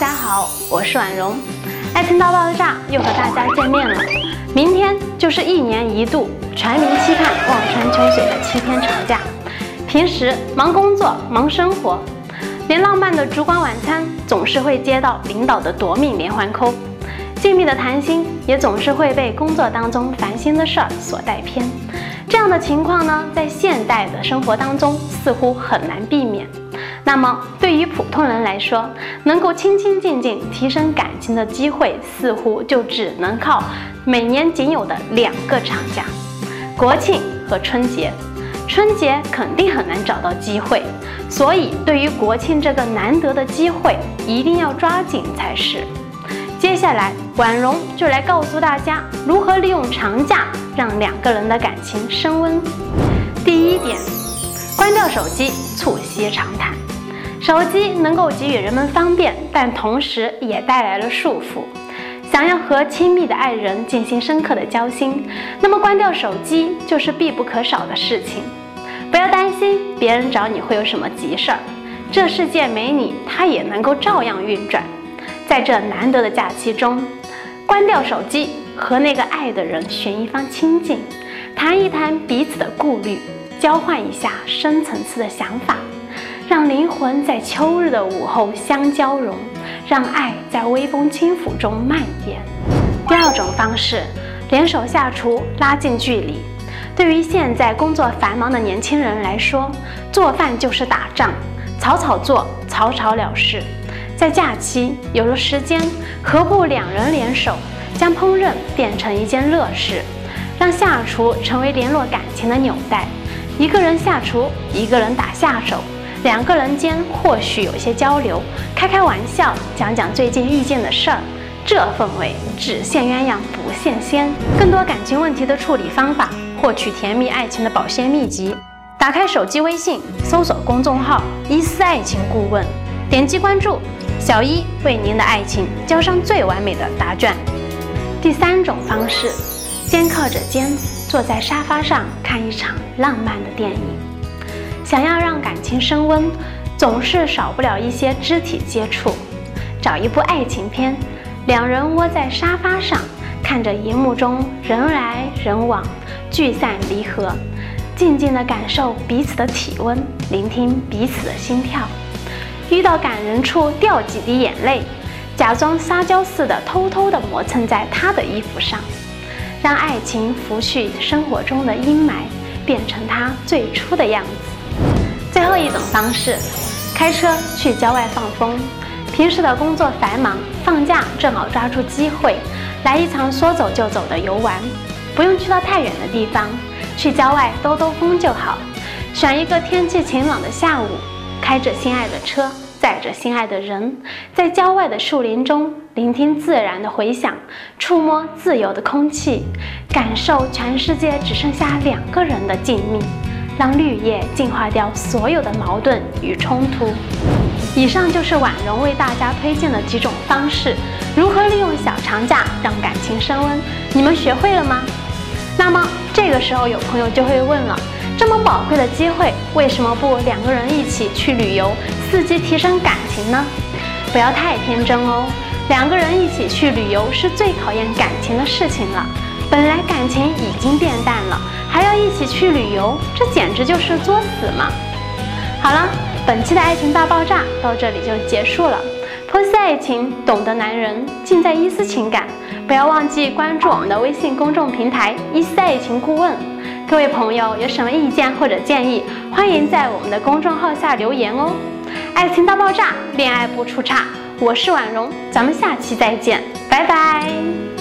大家好，我是婉容，爱情大爆炸又和大家见面了。明天就是一年一度全民期盼望穿秋水的七天长假，平时忙工作忙生活，连浪漫的烛光晚餐总是会接到领导的夺命连环扣，静谧的谈心也总是会被工作当中烦心的事儿所带偏。这样的情况呢，在现代的生活当中似乎很难避免。那么，对于普通人来说，能够清清静静提升感情的机会，似乎就只能靠每年仅有的两个长假——国庆和春节。春节肯定很难找到机会，所以对于国庆这个难得的机会，一定要抓紧才是。接下来，婉容就来告诉大家如何利用长假让两个人的感情升温。第一点，关掉手机，促膝长谈。手机能够给予人们方便，但同时也带来了束缚。想要和亲密的爱人进行深刻的交心，那么关掉手机就是必不可少的事情。不要担心别人找你会有什么急事儿，这世界没你，它也能够照样运转。在这难得的假期中，关掉手机，和那个爱的人寻一方清静，谈一谈彼此的顾虑，交换一下深层次的想法。让灵魂在秋日的午后相交融，让爱在微风轻抚中蔓延。第二种方式，联手下厨，拉近距离。对于现在工作繁忙的年轻人来说，做饭就是打仗，草草做，草草了事。在假期有了时间，何不两人联手，将烹饪变成一件乐事，让下厨成为联络感情的纽带。一个人下厨，一个人打下手。两个人间或许有些交流，开开玩笑，讲讲最近遇见的事儿，这氛围只羡鸳鸯不羡仙。更多感情问题的处理方法，获取甜蜜爱情的保鲜秘籍，打开手机微信，搜索公众号“一丝爱情顾问”，点击关注，小一为您的爱情交上最完美的答卷。第三种方式，肩靠着肩，坐在沙发上看一场浪漫的电影。想要让感情升温，总是少不了一些肢体接触。找一部爱情片，两人窝在沙发上，看着荧幕中人来人往、聚散离合，静静地感受彼此的体温，聆听彼此的心跳。遇到感人处掉几滴眼泪，假装撒娇似的偷偷地磨蹭在他的衣服上，让爱情拂去生活中的阴霾，变成它最初的样子。一种方式，开车去郊外放风。平时的工作繁忙，放假正好抓住机会，来一场说走就走的游玩。不用去到太远的地方，去郊外兜兜风就好。选一个天气晴朗的下午，开着心爱的车，载着心爱的人，在郊外的树林中，聆听自然的回响，触摸自由的空气，感受全世界只剩下两个人的静谧。让绿叶净化掉所有的矛盾与冲突。以上就是婉容为大家推荐的几种方式，如何利用小长假让感情升温？你们学会了吗？那么这个时候有朋友就会问了：这么宝贵的机会，为什么不两个人一起去旅游，伺机提升感情呢？不要太天真哦，两个人一起去旅游是最考验感情的事情了。本来感情已经变淡了，还要一起去旅游，这简直就是作死嘛！好了，本期的爱情大爆炸到这里就结束了。剖析爱情，懂得男人，尽在一丝情感。不要忘记关注我们的微信公众平台“一丝爱情顾问”。各位朋友有什么意见或者建议，欢迎在我们的公众号下留言哦。爱情大爆炸，恋爱不出差，我是婉容，咱们下期再见，拜拜。